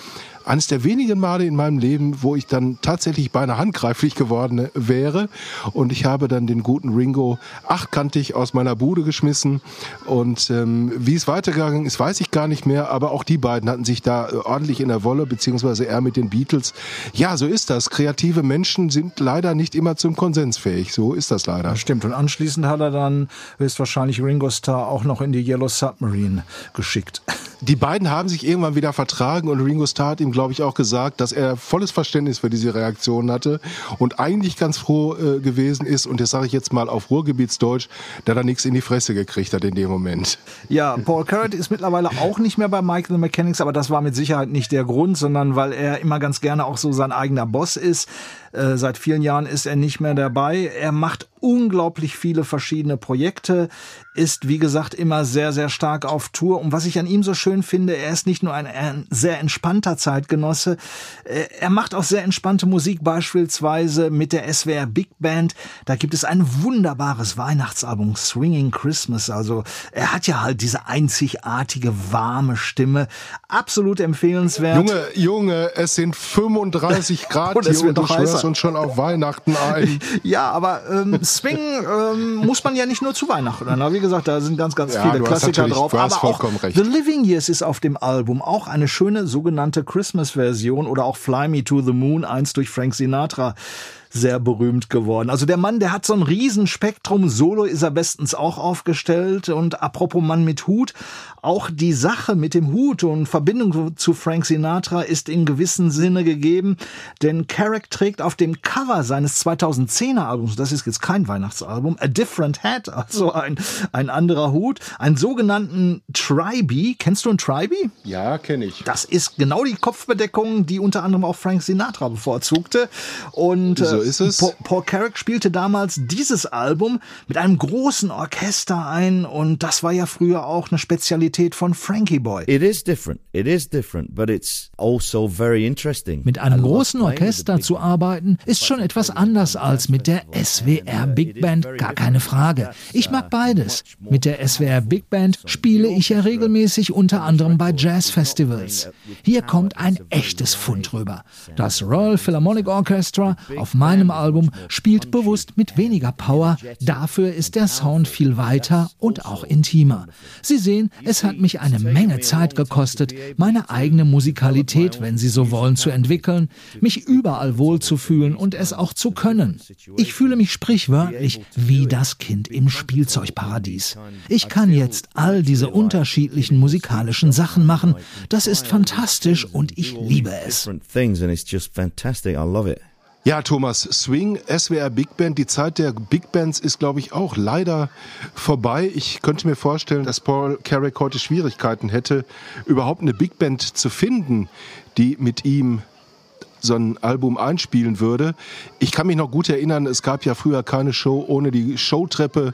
eines der wenigen Male in meinem Leben, wo ich dann tatsächlich beinahe handgreiflich geworden wäre. Und ich habe dann den guten Ringo achtkantig aus meiner Bude geschmissen. Und ähm, wie es weitergegangen ist, weiß ich gar nicht mehr. Aber auch die beiden hatten sich da äh, ordentlich in der Wolle, beziehungsweise er mit den Beatles. Ja, so ist das. Kreative Menschen sind leider nicht immer zum Konsens fähig. So ist das leider. Das stimmt. Und anschließend hat er dann höchstwahrscheinlich Ringo Starr auch noch in die Yellow Submarine geschickt. Die beiden haben sich irgendwann wieder vertragen und Ringo Starr hat ihm, glaube ich, auch gesagt, dass er volles Verständnis für diese Reaktion hatte und eigentlich ganz froh äh, gewesen ist, und das sage ich jetzt mal auf Ruhrgebietsdeutsch, da er nichts in die Fresse gekriegt hat in dem Moment. Ja, Paul Carrot ist mittlerweile auch nicht mehr bei the Mechanics, aber das war mit Sicherheit nicht der Grund, sondern weil er immer ganz gerne auch so sein eigener Boss ist. Äh, seit vielen Jahren ist er nicht mehr dabei. Er macht unglaublich viele verschiedene Projekte, ist wie gesagt immer sehr, sehr stark auf Tour. Und was ich an ihm so schön finde, er ist nicht nur ein, ein sehr entspannter Zeitgenosse, äh, er macht auch sehr entspannte Musik, beispielsweise mit der SWR Big Band. Da gibt es ein wunderbares Weihnachtsalbum, Swinging Christmas. Also er hat ja halt diese einzigartige, warme Stimme. Absolut empfehlenswert. Junge, Junge, es sind 35 Grad Und es hier wird noch heißer. Uns schon auf Weihnachten ein. Ja, aber ähm, Swing ähm, muss man ja nicht nur zu Weihnachten. Aber Wie gesagt, da sind ganz, ganz Ja, viele Klassiker drauf. du hast aber auch vollkommen recht. The Living Years ist auf dem Album auch eine schöne sogenannte Christmas-Version oder auch Fly Me to the Moon, einst durch Frank Sinatra sehr berühmt geworden. Also der Mann, der hat so ein Riesenspektrum. Solo ist er bestens auch aufgestellt. Und apropos Mann mit Hut, auch die Sache mit dem Hut und Verbindung zu Frank Sinatra ist in gewissem Sinne gegeben. Denn Carrick trägt auf dem Cover seines 2010er Albums, das ist jetzt kein Weihnachtsalbum, A Different Hat, also ein, ein anderer Hut, einen sogenannten Tribe. Kennst du einen Tribe? Ja, kenne ich. Das ist genau die Kopfbedeckung, die unter anderem auch Frank Sinatra bevorzugte. Und So äh, ist es. Paul, Paul Carrick spielte damals dieses Album mit einem großen Orchester ein und das war ja früher auch eine Spezialität von Frankie Boy. It is different. It is different, but it's also very interesting. Mit einem großen Orchester zu arbeiten, ist schon etwas anders als mit der SWR Big Band, gar keine Frage. Ich mag beides. Mit der SWR Big Band spiele ich ja regelmäßig unter anderem bei Jazzfestivals. Hier kommt ein echtes Fund rüber. Das Royal Philharmonic Orchestra auf meinem Album spielt bewusst mit weniger Power, dafür ist der Sound viel weiter und auch intimer. Sie sehen, es hat mich eine Menge Zeit gekostet, meine eigene Musikalität, wenn Sie so wollen, zu entwickeln, mich überall wohlzufühlen und es auch zu können. Ich fühle mich sprichwörtlich wie das Kind im Spielzeugparadies. Ich kann jetzt all diese unterschiedlichen musikalischen Sachen machen. Das ist fantastisch und ich liebe es. Ja, Thomas, Swing, SWR Big Band, die Zeit der Big Bands ist, glaube ich, auch leider vorbei. Ich könnte mir vorstellen, dass Paul Carrick heute Schwierigkeiten hätte, überhaupt eine Big Band zu finden, die mit ihm so ein Album einspielen würde. Ich kann mich noch gut erinnern, es gab ja früher keine Show ohne die Showtreppe,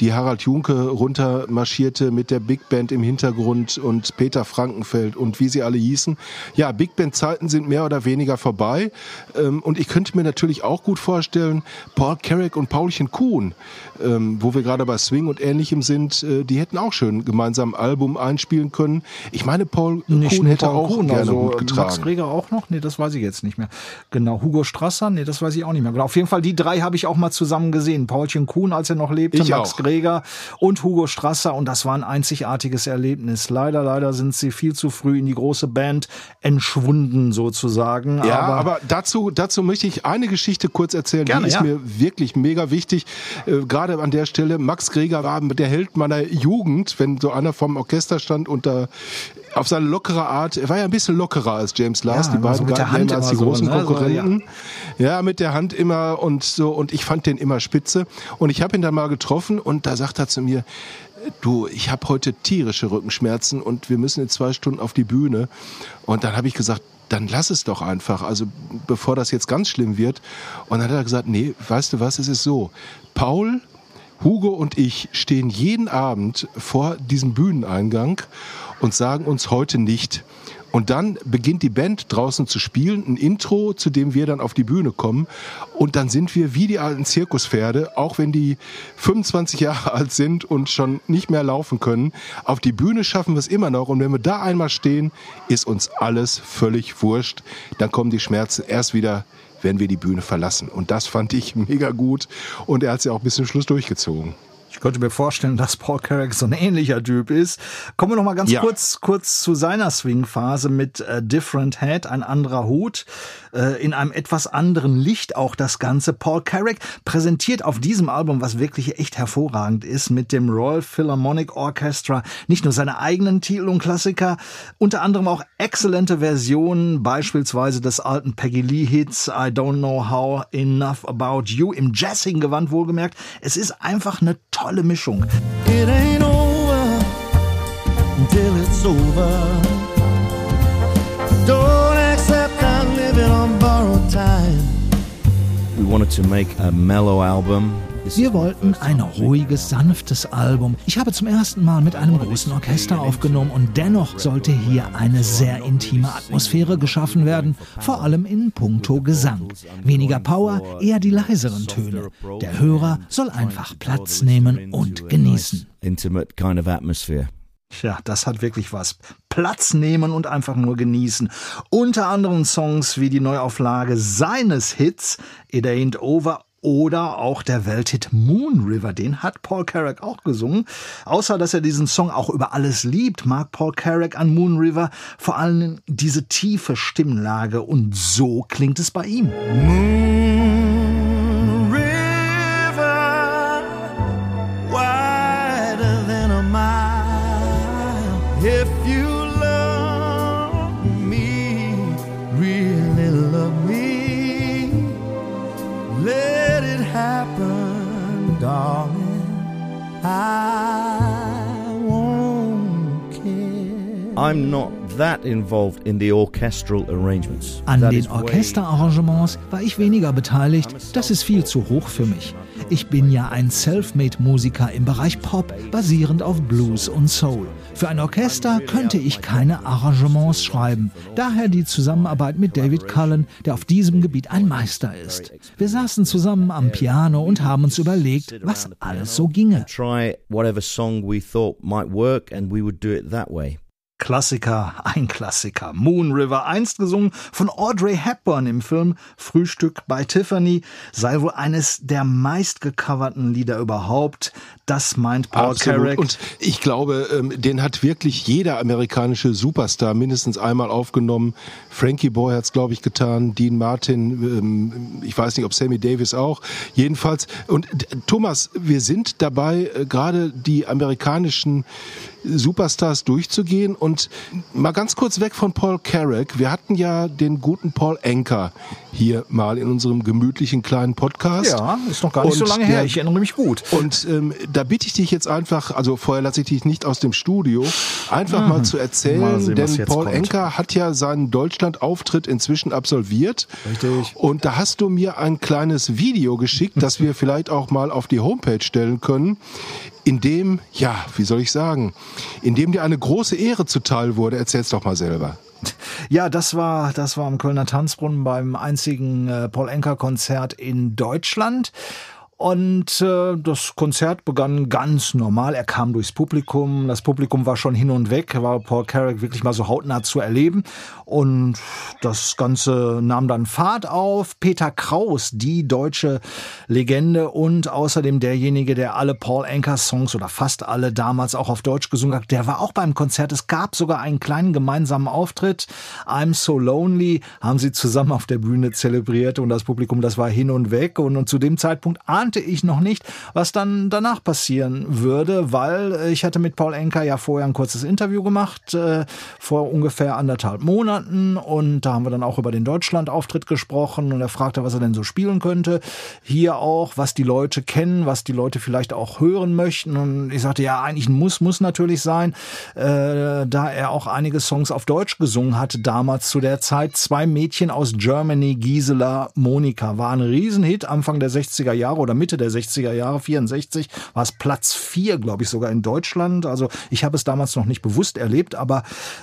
die Harald Junke runtermarschierte mit der Big Band im Hintergrund und Peter Frankenfeld und wie sie alle hießen. Ja, Big Band Zeiten sind mehr oder weniger vorbei. Ähm, Und ich könnte mir natürlich auch gut vorstellen, Paul Carrick und Paulchen Kuhn, ähm, wo wir gerade bei Swing und Ähnlichem sind, äh, die hätten auch schön gemeinsam ein Album einspielen können. Ich meine, Paul Nicht Kuhn hätte Paul auch Kuhn, gerne also Hut Max getragen. Greger auch noch? Nee, das weiß ich jetzt nicht mehr. Genau, Hugo Strasser? Nee, das weiß ich auch nicht mehr. Genau, auf jeden Fall, die drei habe ich auch mal zusammen gesehen. Paulchen Kuhn, als er noch lebte, Ich Max auch. Greger und Hugo Strasser und das war ein einzigartiges Erlebnis. Leider, leider sind sie viel zu früh in die große Band entschwunden sozusagen. Ja, aber, dazu, dazu möchte ich eine Geschichte kurz erzählen. Gerne, die ist ja. mir wirklich mega wichtig. Äh, gerade an der Stelle, Max Greger war der Held meiner Jugend, wenn so einer vom Orchester stand und da auf seine lockere Art, er war ja ein bisschen lockerer als James Lars, Ja, die so beiden der galten ja als die immer so, großen ne? So, Konkurrenten. ja. mit der Hand immer und so und ich fand den immer spitze und ich habe ihn dann mal getroffen und da sagt er zu mir, du, ich habe heute tierische Rückenschmerzen und wir müssen in zwei Stunden auf die Bühne. Und dann habe ich gesagt, dann lass es doch einfach, also bevor das jetzt ganz schlimm wird. Und dann hat er gesagt, nee, weißt du was, es ist so, Paul, Hugo und ich stehen jeden Abend vor diesem Bühneneingang und sagen uns heute nicht. Und dann beginnt die Band draußen zu spielen, ein Intro, zu dem wir dann auf die Bühne kommen. Und dann sind wir wie die alten Zirkuspferde, auch wenn die 25 Jahre alt sind und schon nicht mehr laufen können. Auf die Bühne schaffen wir es immer noch. Und wenn wir da einmal stehen, ist uns alles völlig wurscht. Dann kommen die Schmerzen erst wieder, wenn wir die Bühne verlassen. Und das fand ich mega gut. Und er hat es ja auch bis zum Schluss durchgezogen. Ich könnte mir vorstellen, dass Paul Carrack so ein ähnlicher Typ ist. Kommen wir noch mal ganz Ja. kurz, kurz zu seiner Swing-Phase mit äh, Different Head, ein anderer Hut, äh, in einem etwas anderen Licht auch das Ganze. Paul Carrack präsentiert auf diesem Album, was wirklich echt hervorragend ist, mit dem Royal Philharmonic Orchestra nicht nur seine eigenen Titel und Klassiker, unter anderem auch exzellente Versionen, beispielsweise des alten Peggy Lee Hits I Don't Know How Enough About You im jazzigen Gewand wohlgemerkt. Es ist einfach eine tolle Mischung. It ain't over until it's over. Don't accept I'm living on borrowed time. We wanted to make a mellow album. Wir wollten ein ruhiges, sanftes Album. Ich habe zum ersten Mal mit einem großen Orchester aufgenommen und dennoch sollte hier eine sehr intime Atmosphäre geschaffen werden, vor allem in puncto Gesang. Weniger Power, eher die leiseren Töne. Der Hörer soll einfach Platz nehmen und genießen. Intimate kind of atmosphere. Tja, das hat wirklich was. Platz nehmen und einfach nur genießen. Unter anderem Songs wie die Neuauflage seines Hits It Ain't Over oder auch der Welthit Moon River, den hat Paul Carrack auch gesungen. Außer dass er diesen Song auch über alles liebt, mag Paul Carrack an Moon River vor allem diese tiefe Stimmlage und so klingt es bei ihm. Moon I'm not that involved in the orchestral arrangements. An den Orchesterarrangements war ich weniger beteiligt. Das ist viel zu hoch für mich. Ich bin ja ein Selfmade-Musiker im Bereich Pop, basierend auf Blues und Soul. Für ein Orchester könnte ich keine Arrangements schreiben. Daher die Zusammenarbeit mit David Cullen, der auf diesem Gebiet ein Meister ist. Wir saßen zusammen am Piano und haben uns überlegt, was alles so ginge. Try whatever song we thought might work, and we would do it that way. Klassiker, ein Klassiker. Moon River, einst gesungen von Audrey Hepburn im Film Frühstück bei Tiffany, sei wohl eines der meistgecoverten Lieder überhaupt. Das meint Paul Absolut. Carrack. Und ich glaube, ähm, den hat wirklich jeder amerikanische Superstar mindestens einmal aufgenommen. Frankie Boy hat es, glaube ich, getan. Dean Martin, ähm, ich weiß nicht, ob Sammy Davis auch. Jedenfalls. Und Thomas, wir sind dabei, äh, gerade die amerikanischen Superstars durchzugehen. Und mal ganz kurz weg von Paul Carrack. Wir hatten ja den guten Paul Anker hier mal in unserem gemütlichen kleinen Podcast. ja, ist noch gar nicht so Und lange her. Ich erinnere mich gut. und ähm, da bitte ich dich jetzt einfach, also vorher lasse ich dich nicht aus dem Studio, einfach mal zu erzählen, Mhm. Mal sehen, denn Paul kommt. Enker hat ja seinen Deutschland-Auftritt inzwischen absolviert. Richtig. Und da hast du mir ein kleines Video geschickt, das wir vielleicht auch mal auf die Homepage stellen können, in dem, ja, wie soll ich sagen, in dem dir eine große Ehre zuteil wurde. Erzähl's doch mal selber. Ja, das war, das war am Kölner Tanzbrunnen beim einzigen äh, Paul Enker Konzert in Deutschland. Und äh, das Konzert begann ganz normal. Er kam durchs Publikum. Das Publikum war schon hin und weg, war Paul Carrack wirklich mal so hautnah zu erleben. Und das Ganze nahm dann Fahrt auf. Peter Kraus, die deutsche Legende und außerdem derjenige, der alle Paul Anker Songs oder fast alle damals auch auf Deutsch gesungen hat, der war auch beim Konzert. Es gab sogar einen kleinen gemeinsamen Auftritt. I'm So Lonely haben sie zusammen auf der Bühne zelebriert und das Publikum, das war hin und weg. Und, und zu dem Zeitpunkt ahnte ich noch nicht, was dann danach passieren würde, weil äh, ich hatte mit Paul Enker ja vorher ein kurzes Interview gemacht, äh, vor ungefähr anderthalb Monaten. Und da haben wir dann auch über den Deutschland-Auftritt gesprochen und er fragte, was er denn so spielen könnte. Hier auch, was die Leute kennen, was die Leute vielleicht auch hören möchten. Und ich sagte, ja, eigentlich ein Muss, muss natürlich sein, äh, da er auch einige Songs auf Deutsch gesungen hatte damals zu der Zeit. Zwei Mädchen aus Germany, Gisela, Monika, war ein Riesenhit Anfang der 60er Jahre oder Mitte der 60er Jahre, 64, war es Platz vier, glaube ich, sogar in Deutschland. Also ich habe es damals noch nicht bewusst erlebt, aber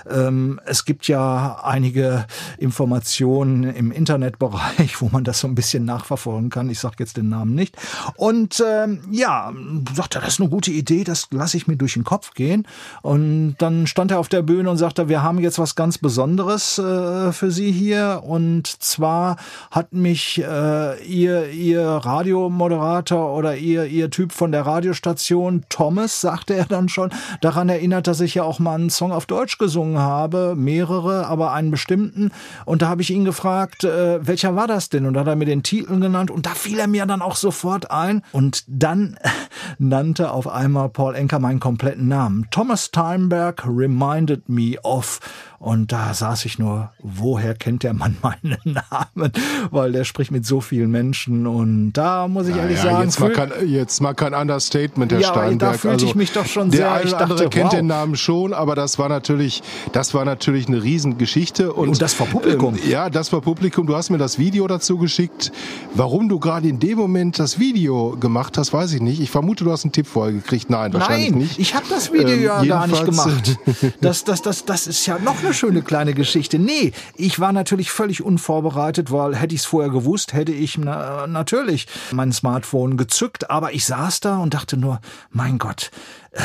ähm, es gibt ja einige Informationen im Internetbereich, wo man das so ein bisschen nachverfolgen kann. Ich sage jetzt den Namen nicht. Und ähm, ja, sagte, das ist eine gute Idee, das lasse ich mir durch den Kopf gehen. Und dann stand er auf der Bühne und sagte, wir haben jetzt was ganz Besonderes äh, für Sie hier. Und zwar hat mich äh, ihr, ihr Radiomoderator Radiomoderator oder ihr, ihr Typ von der Radiostation, Thomas, sagte er dann schon, daran erinnert, dass ich ja auch mal einen Song auf Deutsch gesungen habe, mehrere, aber einen bestimmten. Und da habe ich ihn gefragt, äh, welcher war das denn? Und da hat er mir den Titel genannt und da fiel er mir dann auch sofort ein. Und dann nannte auf einmal Paul Enker meinen kompletten Namen. Thomas Steinberg reminded me of. Und da saß ich nur, woher kennt der Mann meinen Namen? Weil der spricht mit so vielen Menschen. Und da muss ich ehrlich ja, sagen, jetzt, mal kein, jetzt mal kein Understatement, Herr Ja, aber da Steinberg. fühlte also, ich mich doch schon der sehr- eine ich oder andere dachte, kennt wow. den Namen schon, aber das war natürlich, das war natürlich eine Riesengeschichte. Und, Und das vor Publikum. Ähm, ja, das war Publikum. Du hast mir das Video dazu geschickt. Warum du gerade in dem Moment das Video gemacht hast, weiß ich nicht. Ich vermute, du hast einen Tipp vorher gekriegt. Nein, wahrscheinlich Nein, nicht. ich habe das Video Ähm, ja gar nicht gemacht. Das, das, das, das ist ja noch eine schöne kleine Geschichte. Nee, ich war natürlich völlig unvorbereitet, weil hätte ich es vorher gewusst, hätte ich na, natürlich mein Smartphone gezückt. Aber ich saß da und dachte nur, mein Gott, äh,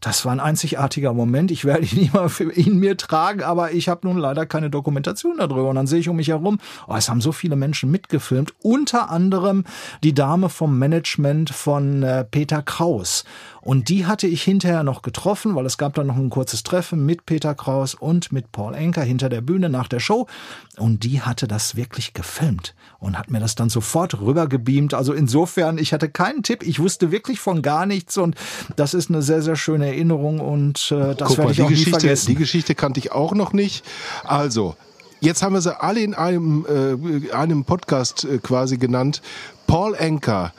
das war ein einzigartiger Moment. Ich werde ihn immer für mir tragen, aber ich habe nun leider keine Dokumentation darüber. Und dann sehe ich um mich herum, oh, es haben so viele Menschen mitgefilmt, unter anderem die Dame vom Management von äh, Peter Kraus. Und die hatte ich hinterher noch getroffen, weil es gab dann noch ein kurzes Treffen mit Peter Kraus und mit Paul Enker hinter der Bühne nach der Show. Und die hatte das wirklich gefilmt und hat mir das dann sofort rübergebeamt. Also insofern, ich hatte keinen Tipp. Ich wusste wirklich von gar nichts und das ist eine sehr, sehr schöne Erinnerung und äh, das Guck werde mal, ich die auch nie Geschichte, vergessen. die Geschichte kannte ich auch noch nicht. Also, jetzt haben wir sie alle in einem, äh, einem Podcast äh, quasi genannt. Paul Enker.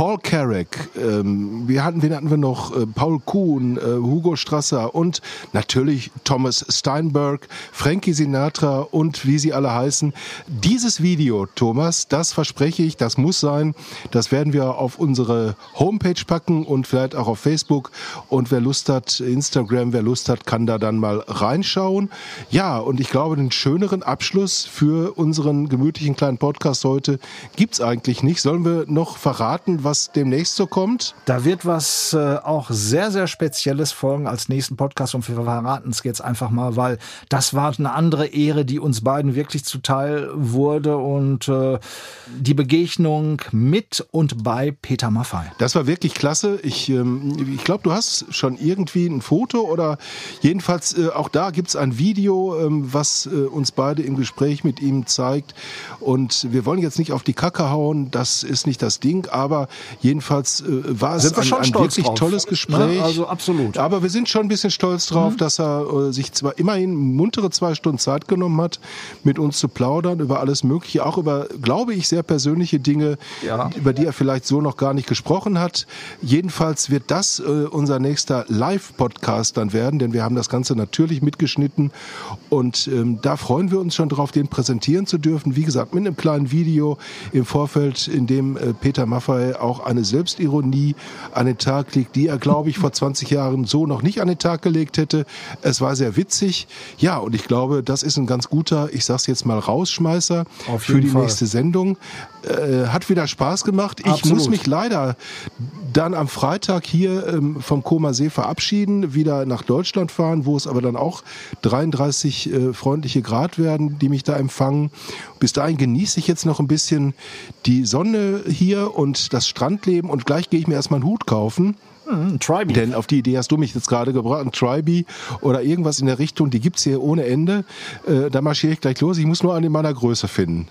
Paul Carrack, ähm, wir hatten, wen hatten wir noch? Äh, Paul Kuhn, äh, Hugo Strasser und natürlich Thomas Steinberg, Frankie Sinatra und wie sie alle heißen. Dieses Video, Thomas, das verspreche ich, das muss sein. Das werden wir auf unsere Homepage packen und vielleicht auch auf Facebook. Und wer Lust hat, Instagram, wer Lust hat, kann da dann mal reinschauen. Ja, und ich glaube, einen schöneren Abschluss für unseren gemütlichen kleinen Podcast heute gibt's eigentlich nicht. Sollen wir noch verraten, was demnächst so kommt? Da wird was äh, auch sehr, sehr Spezielles folgen als nächsten Podcast und wir verraten es jetzt einfach mal, weil das war eine andere Ehre, die uns beiden wirklich zuteil wurde und äh, die Begegnung mit und bei Peter Maffay. Das war wirklich klasse. Ich, ähm, ich glaube, du hast schon irgendwie ein Foto oder jedenfalls äh, auch da gibt's ein Video, ähm, was äh, uns beide im Gespräch mit ihm zeigt. Und wir wollen jetzt nicht auf die Kacke hauen, das ist nicht das Ding, aber jedenfalls äh, war es ein, schon ein wirklich drauf. tolles Gespräch. Ne? Also absolut. Mhm. Aber wir sind schon ein bisschen stolz drauf, dass er äh, sich zwar immerhin muntere zwei Stunden Zeit genommen hat, mit uns zu plaudern über alles Mögliche, auch über, glaube ich, sehr persönliche Dinge, Ja. über die er vielleicht so noch gar nicht gesprochen hat. Jedenfalls wird das äh, unser nächster Live-Podcast dann werden, denn wir haben das Ganze natürlich mitgeschnitten und ähm, da freuen wir uns schon drauf, den präsentieren zu dürfen. Wie gesagt, mit einem kleinen Video im Vorfeld, in dem äh, Peter Maffay auch eine Selbstironie an den Tag legt, die er, glaube ich, vor 20 Jahren so noch nicht an den Tag gelegt hätte. Es war sehr witzig. Ja, und ich glaube, das ist ein ganz guter, ich sag's jetzt mal, Rausschmeißer für die Fall. nächste Sendung. Äh, hat wieder Spaß gemacht. Ich Absolut. muss mich leider dann am Freitag hier ähm, vom Koma See verabschieden, wieder nach Deutschland fahren, wo es aber dann auch 33 äh, freundliche Grad werden, die mich da empfangen. Bis dahin genieße ich jetzt noch ein bisschen die Sonne hier und das Strandleben und gleich gehe ich mir erstmal einen Hut kaufen. Hm, Tribe. Denn auf die Idee hast du mich jetzt gerade gebracht, ein Tribe oder irgendwas in der Richtung, die gibt's hier ohne Ende. Äh, da marschiere ich gleich los. Ich muss nur einen in meiner Größe finden.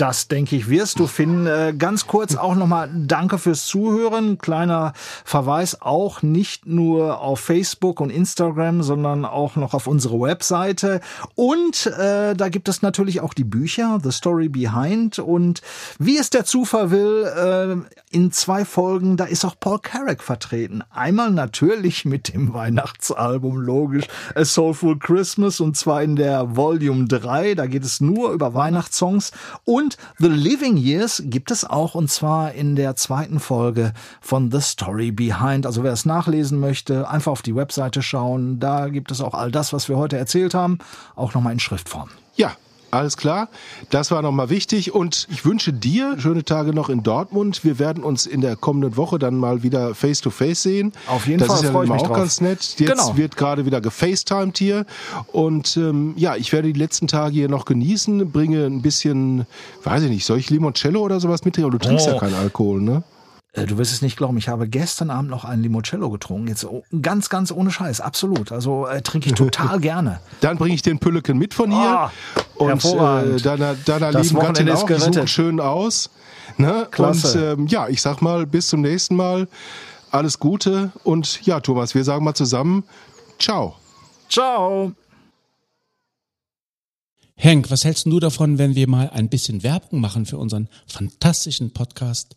Das denke ich, wirst du finden. Äh, Ganz kurz auch nochmal Danke fürs Zuhören. Kleiner Verweis auch nicht nur auf Facebook und Instagram, sondern auch noch auf unsere Webseite. Und äh, da gibt es natürlich auch die Bücher, The Story Behind. Und wie es der Zufall will, äh, in zwei Folgen, da ist auch Paul Carrack vertreten. Einmal natürlich mit dem Weihnachtsalbum, logisch, A Soulful Christmas, und zwar in der Volume 3. Da geht es nur über Weihnachtssongs. Und The Living Years gibt es auch, und zwar in der zweiten Folge von The Story Behind. Also wer es nachlesen möchte, einfach auf die Webseite schauen. Da gibt es auch all das, was wir heute erzählt haben, auch nochmal in Schriftform. Ja, Alles klar, das war nochmal wichtig und ich wünsche dir schöne Tage noch in Dortmund. Wir werden uns in der kommenden Woche dann mal wieder face to face sehen. Auf jeden das Fall ist ja immer mich auch drauf. ganz nett. Jetzt Genau. wird gerade wieder gefacetimed hier und ähm, ja, ich werde die letzten Tage hier noch genießen, bringe ein bisschen, weiß ich nicht, soll ich Limoncello oder sowas mitnehmen? Aber du trinkst Oh. ja keinen Alkohol, ne? Äh, Du wirst es nicht glauben, ich habe gestern Abend noch einen Limoncello getrunken. Jetzt oh, ganz, ganz ohne Scheiß, absolut. Also äh, trinke ich total gerne. Dann bringe ich den Pülleken mit von hier. Ah, und äh, deiner, deiner Das lieben Gattin Wochenende auch. Die suchen schön aus. Ne? Klasse. Und ähm, ja, ich sag mal, bis zum nächsten Mal. Alles Gute. Und ja, Thomas, wir sagen mal zusammen, ciao. Ciao. Henk, was hältst du davon, wenn wir mal ein bisschen Werbung machen für unseren fantastischen Podcast